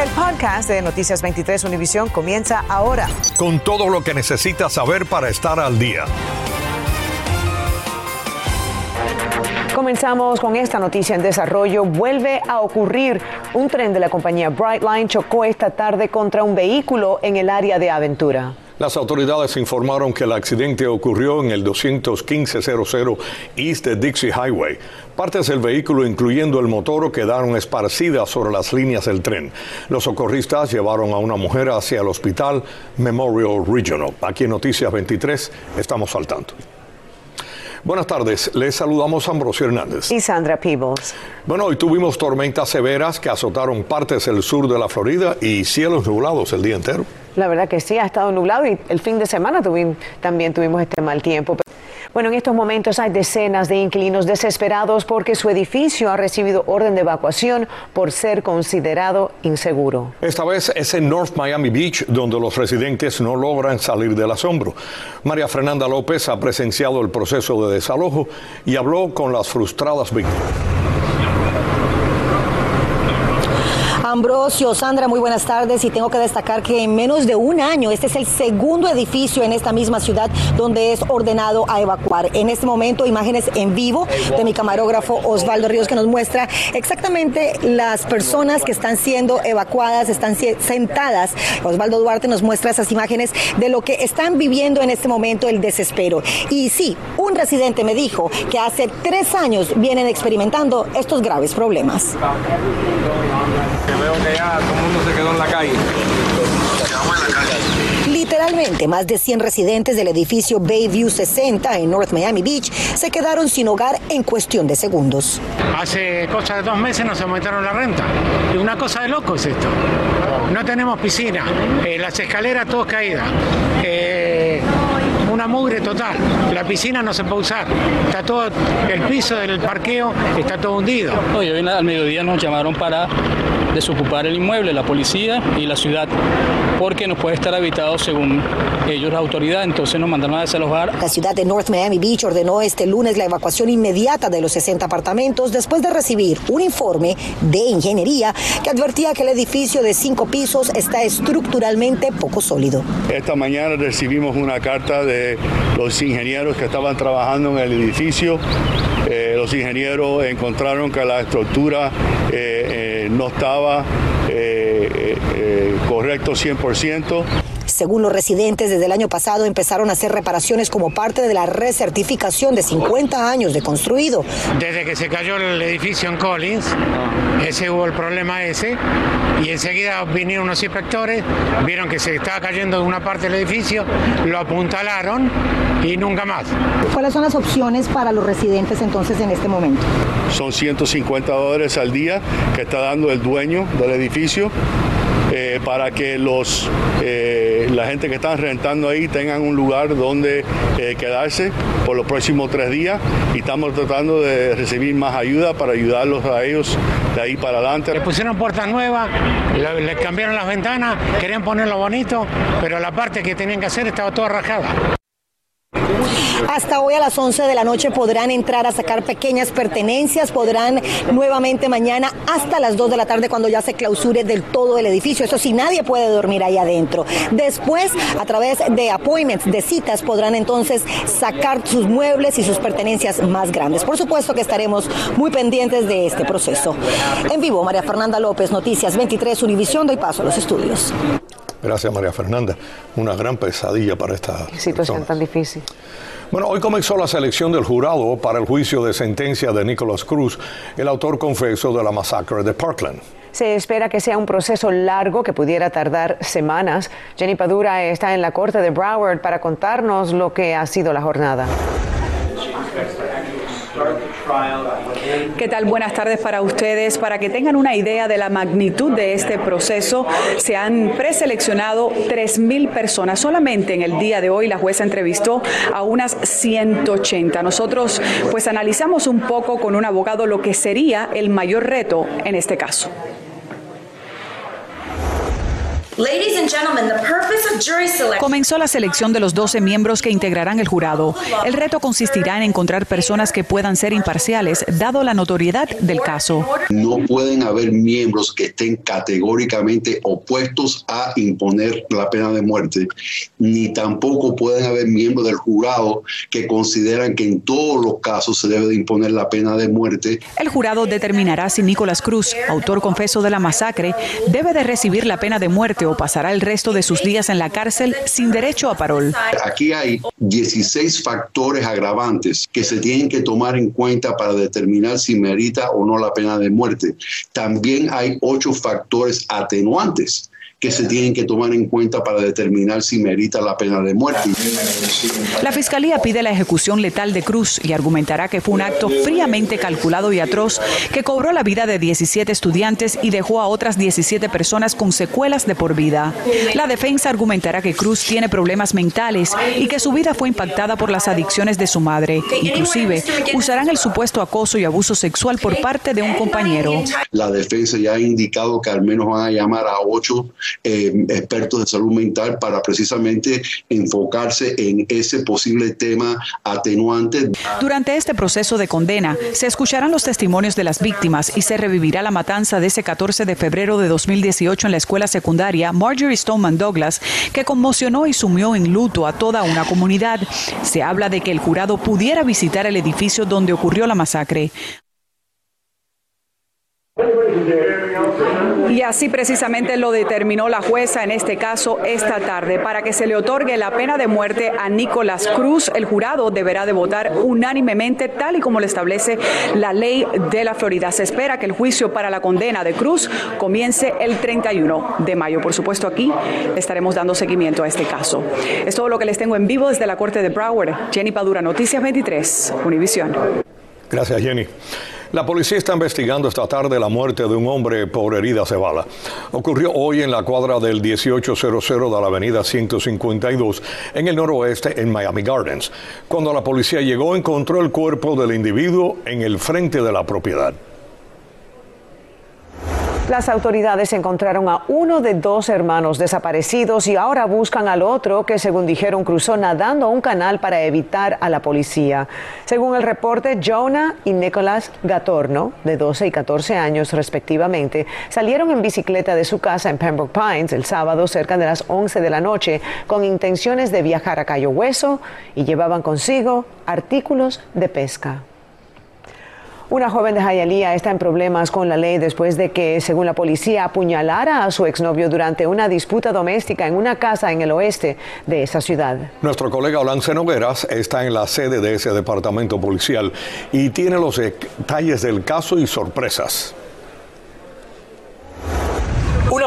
El podcast de Noticias 23 Univisión comienza ahora. Con todo lo que necesitas saber para estar al día. Comenzamos con esta noticia en desarrollo. Vuelve a ocurrir. Un tren de la compañía Brightline chocó esta tarde contra un vehículo en el área de Aventura. Las autoridades informaron que el accidente ocurrió en el 21500 East Dixie Highway. Partes del vehículo, incluyendo el motor, quedaron esparcidas sobre las líneas del tren. Los socorristas llevaron a una mujer hacia el hospital Memorial Regional. Aquí en Noticias 23 estamos saltando. Buenas tardes, les saludamos Ambrosio Hernández. Y Sandra Peebles. Bueno, hoy tuvimos tormentas severas que azotaron partes del sur de la Florida y cielos nublados el día entero. La verdad que sí, ha estado nublado y el fin de semana también tuvimos este mal tiempo. Bueno, en estos momentos hay decenas de inquilinos desesperados porque su edificio ha recibido orden de evacuación por ser considerado inseguro. Esta vez es en North Miami Beach donde los residentes no logran salir del asombro. María Fernanda López ha presenciado el proceso de desalojo y habló con las frustradas víctimas. Ambrosio, Sandra, muy buenas tardes y tengo que destacar que en menos de un año este es el segundo edificio en esta misma ciudad donde es ordenado a evacuar. En este momento imágenes en vivo de mi camarógrafo Osvaldo Ríos que nos muestra exactamente las personas que están siendo evacuadas, están sentadas. Osvaldo Duarte nos muestra esas imágenes de lo que están viviendo en este momento el desespero. Y sí, un residente me dijo que hace tres años vienen experimentando estos graves problemas veo que ya todo el mundo se quedó en la calle. Literalmente, más de 100 residentes del edificio Bayview 60 en North Miami Beach se quedaron sin hogar en cuestión de segundos. Hace cosa de dos meses nos aumentaron la renta. Y una cosa de loco es esto. No tenemos piscina, eh, las escaleras todas caídas. Eh, una mugre total. La piscina no se puede usar. Está todo, el piso del parqueo está todo hundido. Hoy al mediodía nos llamaron para desocupar el inmueble, la policía y la ciudad, porque no puede estar habitado según ellos la autoridad, entonces nos mandaron a desalojar. La ciudad de North Miami Beach ordenó este lunes la evacuación inmediata de los 60 apartamentos después de recibir un informe de ingeniería que advertía que el edificio de cinco pisos está estructuralmente poco sólido. Esta mañana recibimos una carta de los ingenieros que estaban trabajando en el edificio. Eh, los ingenieros encontraron que la estructura eh, eh, no estaba correcto 100%. Según los residentes, desde el año pasado empezaron a hacer reparaciones como parte de la recertificación de 50 años de construido. Desde que se cayó el edificio en Collins, ese hubo el problema ese, y enseguida vinieron unos inspectores, vieron que se estaba cayendo una parte del edificio, lo apuntalaron y nunca más. ¿Cuáles son las opciones para los residentes entonces en este momento? Son 150 dólares al día que está dando el dueño del edificio eh, para que los, eh, la gente que están rentando ahí tengan un lugar donde eh, quedarse por los próximos tres días y estamos tratando de recibir más ayuda para ayudarlos a ellos de ahí para adelante. Le pusieron puertas nuevas, le cambiaron las ventanas, querían ponerlo bonito, pero la parte que tenían que hacer estaba toda rajada. Hasta hoy a las 11 de la noche podrán entrar a sacar pequeñas pertenencias, podrán nuevamente mañana hasta las 2 de la tarde cuando ya se clausure del todo el edificio. Eso sí, nadie puede dormir ahí adentro. Después, a través de appointments, de citas, podrán entonces sacar sus muebles y sus pertenencias más grandes. Por supuesto que estaremos muy pendientes de este proceso. En vivo, María Fernanda López, Noticias 23, Univisión, doy paso a los estudios. Gracias, María Fernanda. Una gran pesadilla para esta situación tan difícil. Bueno, hoy comenzó la selección del jurado para el juicio de sentencia de Nicholas Cruz, el autor confeso de la masacre de Parkland. Se espera que sea un proceso largo que pudiera tardar semanas. Jenny Padura está en la corte de Broward para contarnos lo que ha sido la jornada. ¿Qué tal? Buenas tardes para ustedes. Para que tengan una idea de la magnitud de este proceso, se han preseleccionado 3.000 personas. Solamente en el día de hoy la jueza entrevistó a unas 180. Nosotros pues analizamos un poco con un abogado lo que sería el mayor reto en este caso. Comenzó la selección de los 12 miembros que integrarán el jurado. El reto consistirá en encontrar personas que puedan ser imparciales, dado la notoriedad del caso. No pueden haber miembros que estén categóricamente opuestos a imponer la pena de muerte, ni tampoco pueden haber miembros del jurado que consideran que en todos los casos se debe de imponer la pena de muerte. El jurado determinará si Nicolás Cruz, autor confeso de la masacre, debe de recibir la pena de muerte pasará el resto de sus días en la cárcel sin derecho a parol. Aquí hay 16 factores agravantes que se tienen que tomar en cuenta para determinar si merita o no la pena de muerte. También hay ocho factores atenuantes que se tienen que tomar en cuenta para determinar si merita la pena de muerte. La Fiscalía pide la ejecución letal de Cruz y argumentará que fue un acto fríamente calculado y atroz que cobró la vida de 17 estudiantes y dejó a otras 17 personas con secuelas de por vida. La defensa argumentará que Cruz tiene problemas mentales y que su vida fue impactada por las adicciones de su madre. Inclusive, usarán el supuesto acoso y abuso sexual por parte de un compañero. La defensa ya ha indicado que al menos van a llamar a ocho eh, expertos de salud mental para precisamente enfocarse en ese posible tema atenuante. Durante este proceso de condena se escucharán los testimonios de las víctimas y se revivirá la matanza de ese 14 de febrero de 2018 en la escuela secundaria Marjorie Stoneman Douglas, que conmocionó y sumió en luto a toda una comunidad. Se habla de que el jurado pudiera visitar el edificio donde ocurrió la masacre. Y así precisamente lo determinó la jueza en este caso esta tarde. Para que se le otorgue la pena de muerte a Nicolás Cruz, el jurado deberá de votar unánimemente tal y como lo establece la ley de la Florida. Se espera que el juicio para la condena de Cruz comience el 31 de mayo. Por supuesto, aquí estaremos dando seguimiento a este caso. Es todo lo que les tengo en vivo desde la Corte de Broward. Jenny Padura, Noticias 23, Univisión. Gracias, Jenny. La policía está investigando esta tarde la muerte de un hombre por heridas de bala. Ocurrió hoy en la cuadra del 1800 de la avenida 152 en el noroeste en Miami Gardens. Cuando la policía llegó encontró el cuerpo del individuo en el frente de la propiedad. Las autoridades encontraron a uno de dos hermanos desaparecidos y ahora buscan al otro que, según dijeron, cruzó nadando un canal para evitar a la policía. Según el reporte, Jonah y Nicholas Gatorno, de 12 y 14 años respectivamente, salieron en bicicleta de su casa en Pembroke Pines el sábado cerca de las 11 de la noche con intenciones de viajar a Cayo Hueso y llevaban consigo artículos de pesca. Una joven de Hialeah está en problemas con la ley después de que, según la policía, apuñalara a su exnovio durante una disputa doméstica en una casa en el oeste de esa ciudad. Nuestro colega Olance Nogueras está en la sede de ese departamento policial y tiene los detalles del caso y sorpresas.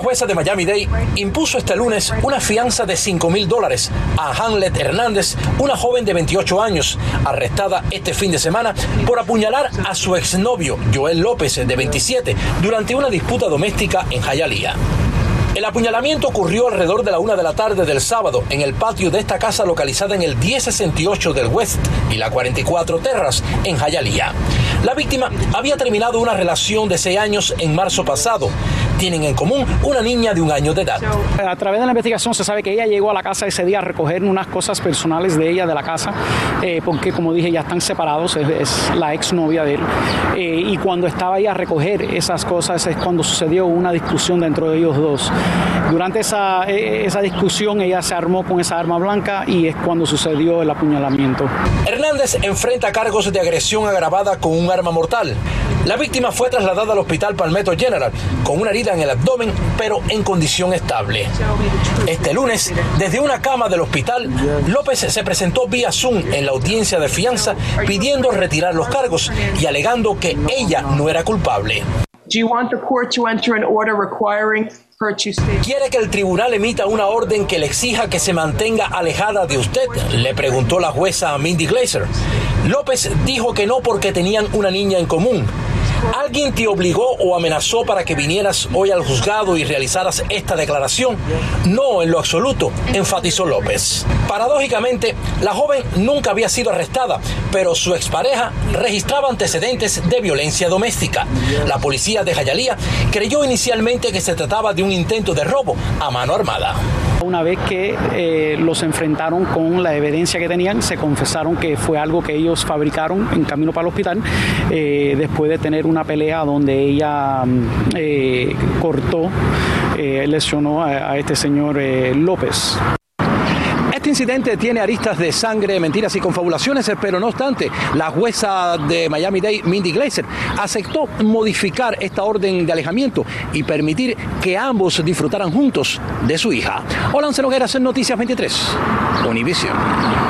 Jueza de Miami-Dade impuso este lunes una fianza de 5 mil dólares a Hamlet Hernández, una joven de 28 años, arrestada este fin de semana por apuñalar a su exnovio Joel López, de 27, durante una disputa doméstica en Hialeah. El apuñalamiento ocurrió alrededor de la una de la tarde del sábado en el patio de esta casa localizada en el 1068 del West y la 44 Terras en Hialeah. La víctima había terminado una relación de seis años en marzo pasado. Tienen en común una niña de un año de edad. A través de la investigación se sabe que ella llegó a la casa ese día a recoger unas cosas personales de ella de la casa, eh, porque como dije ya están separados, es, la exnovia de él. Eh, y cuando estaba ahí a recoger esas cosas es cuando sucedió una discusión dentro de ellos dos. Durante esa, e, esa discusión ella se armó con esa arma blanca y es cuando sucedió el apuñalamiento. Hernández enfrenta cargos de agresión agravada con un arma mortal. La víctima fue trasladada al hospital Palmetto General con una herida en el abdomen, pero en condición estable. Este lunes, desde una cama del hospital, López se presentó vía Zoom en la audiencia de fianza pidiendo retirar los cargos y alegando que ella no era culpable. ¿Quiere que el tribunal emita una orden que le exija que se mantenga alejada de usted? Le preguntó la jueza Mindy Glazer. López dijo que no porque tenían una niña en común. ¿Alguien te obligó o amenazó para que vinieras hoy al juzgado y realizaras esta declaración? No, en lo absoluto, enfatizó López. Paradójicamente, la joven nunca había sido arrestada, pero su expareja registraba antecedentes de violencia doméstica. La policía de Jayalía creyó inicialmente que se trataba de un intento de robo a mano armada. Una vez que eh, los enfrentaron con la evidencia que tenían, se confesaron que fue algo que ellos fabricaron en camino para el hospital, eh, después de tener una pelea donde ella mm, eh, cortó, lesionó a, a, este señor López. Incidente tiene aristas de sangre, mentiras y confabulaciones, pero no obstante, la jueza de Miami-Dade, Mindy Glazer, aceptó modificar esta orden de alejamiento y permitir que ambos disfrutaran juntos de su hija. Hola, Nogueras en Noticias 23, Univision.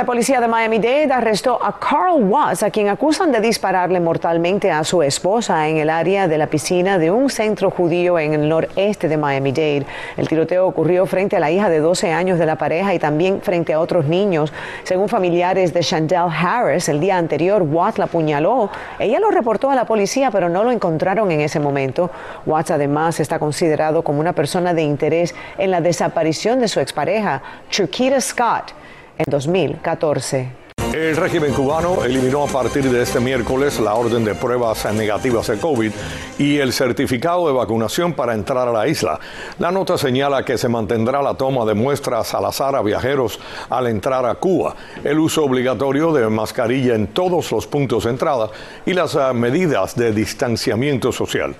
La policía de Miami-Dade arrestó a Carl Watts, a quien acusan de dispararle mortalmente a su esposa en el área de la piscina de un centro judío en el noreste de Miami-Dade. El tiroteo ocurrió frente a la hija de 12 años de la pareja y también frente a otros niños. Según familiares de Chandel Harris, el día anterior Watts la apuñaló. Ella lo reportó a la policía, pero no lo encontraron en ese momento. Watts además está considerado como una persona de interés en la desaparición de su expareja, Chiquita Scott en 2014. El régimen cubano eliminó a partir de este miércoles la orden de pruebas negativas de COVID y el certificado de vacunación para entrar a la isla. La nota señala que se mantendrá la toma de muestras al azar a viajeros al entrar a Cuba, el uso obligatorio de mascarilla en todos los puntos de entrada y las ah, medidas de distanciamiento social.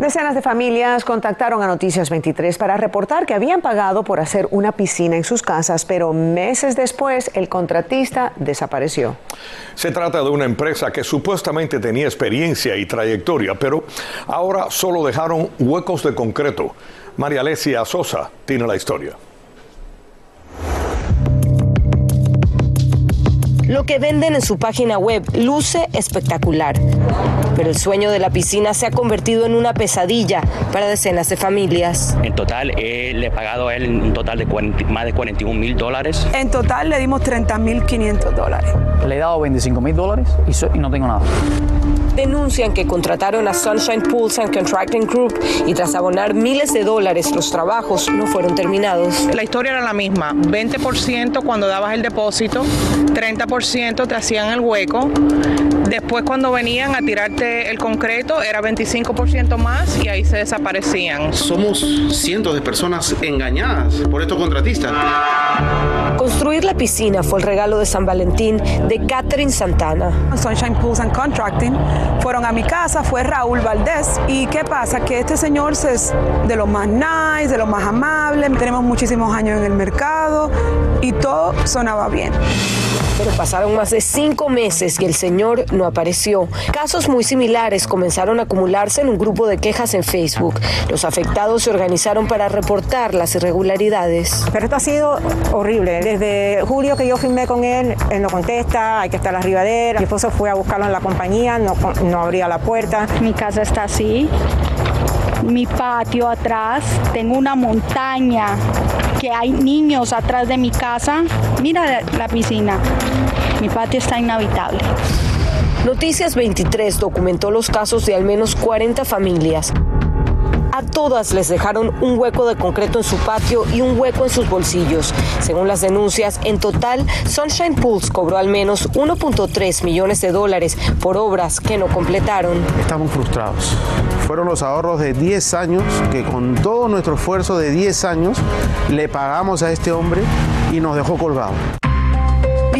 Decenas de familias contactaron a Noticias 23 para reportar que habían pagado por hacer una piscina en sus casas, pero meses después el contratista desapareció. Se trata de una empresa que supuestamente tenía experiencia y trayectoria, pero ahora solo dejaron huecos de concreto. María Alesia Sosa tiene la historia. Lo que venden en su página web luce espectacular, pero el sueño de la piscina se ha convertido en una pesadilla para decenas de familias. En total, eh, le he pagado a él un total de más de 41 mil dólares. En total le dimos 30 mil 500 dólares. Le he dado 25 mil dólares y, y no tengo nada denuncian que contrataron a Sunshine Pools and Contracting Group y tras abonar miles de dólares los trabajos no fueron terminados. La historia era la misma, 20% cuando dabas el depósito, 30% te hacían el hueco, después cuando venían a tirarte el concreto era 25% más y ahí se desaparecían. Somos cientos de personas engañadas por estos contratistas. Construir la piscina fue el regalo de San Valentín de Catherine Santana. Sunshine Pools and Contracting fueron a mi casa, fue Raúl Valdés. ¿Y qué pasa? Que este señor es de los más nice, de los más amables, tenemos muchísimos años en el mercado y todo sonaba bien. Pero pasaron más de cinco meses y el señor no apareció. Casos muy similares comenzaron a acumularse en un grupo de quejas en Facebook. Los afectados se organizaron para reportar las irregularidades. Pero esto ha sido horrible. Desde julio que yo firmé con él, él no contesta, hay que estar arriba de él. Mi esposo fue a buscarlo en la compañía, no, no abría la puerta. Mi casa está así mi patio atrás, tengo una montaña, que hay niños atrás de mi casa. Mira la piscina, mi patio está inhabitable. Noticias 23 documentó los casos de al menos 40 familias a todas les dejaron un hueco de concreto en su patio y un hueco en sus bolsillos. Según las denuncias, en total, Sunshine Pools cobró al menos 1.3 millones de dólares por obras que no completaron. Estamos frustrados. Fueron los ahorros de 10 años que con todo nuestro esfuerzo de 10 años le pagamos a este hombre y nos dejó colgado.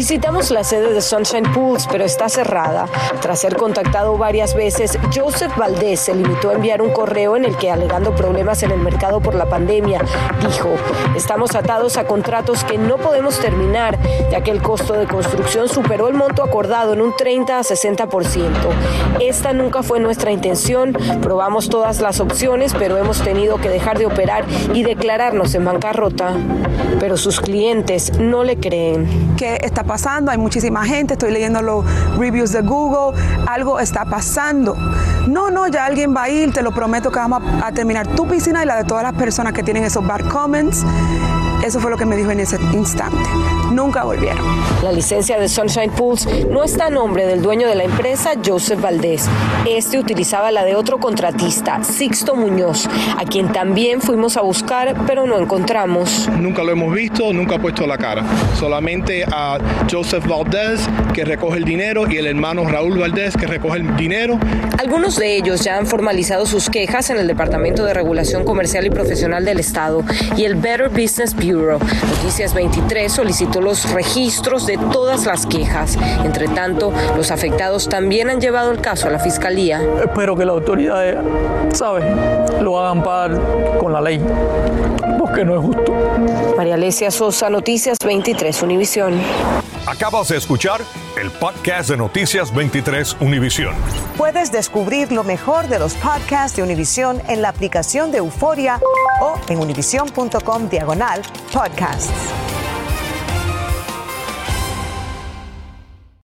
Visitamos la sede de Sunshine Pools, pero está cerrada. Tras ser contactado varias veces, Joseph Valdés se limitó a enviar un correo en el que, alegando problemas en el mercado por la pandemia, dijo, estamos atados a contratos que no podemos terminar, ya que el costo de construcción superó el monto acordado en un 30 a 60%. Esta nunca fue nuestra intención, probamos todas las opciones, pero hemos tenido que dejar de operar y declararnos en bancarrota. Pero sus clientes no le creen. ¿Qué está pasando, hay muchísima gente, estoy leyendo los reviews de Google, algo está pasando. No, no, ya alguien va a ir, te lo prometo que vamos a, terminar tu piscina y la de todas las personas que tienen esos bad comments Eso fue lo que me dijo en ese instante. Nunca volvieron. La licencia de Sunshine Pools no está a nombre del dueño de la empresa, Joseph Valdés. Este utilizaba la de otro contratista, Sixto Muñoz, a quien también fuimos a buscar, pero no encontramos. Nunca lo hemos visto, nunca ha puesto la cara. Solamente a Joseph Valdés, que recoge el dinero, y el hermano Raúl Valdés, que recoge el dinero. Algunos de ellos ya han formalizado sus quejas en el Departamento de Regulación Comercial y Profesional del Estado y el Better Business Bureau. Noticias 23 solicitó los registros de todas las quejas. Entre tanto, los afectados también han llevado el caso a la Fiscalía. Espero que las autoridades, ¿sabes?, lo hagan pagar con la ley, porque no es justo. María Alesia Sosa, Noticias 23 Univisión. Acabas de escuchar el podcast de Noticias 23 Univisión. Puedes descubrir lo mejor de los podcasts de Univisión en la aplicación de Euforia o en univision.com diagonal podcasts.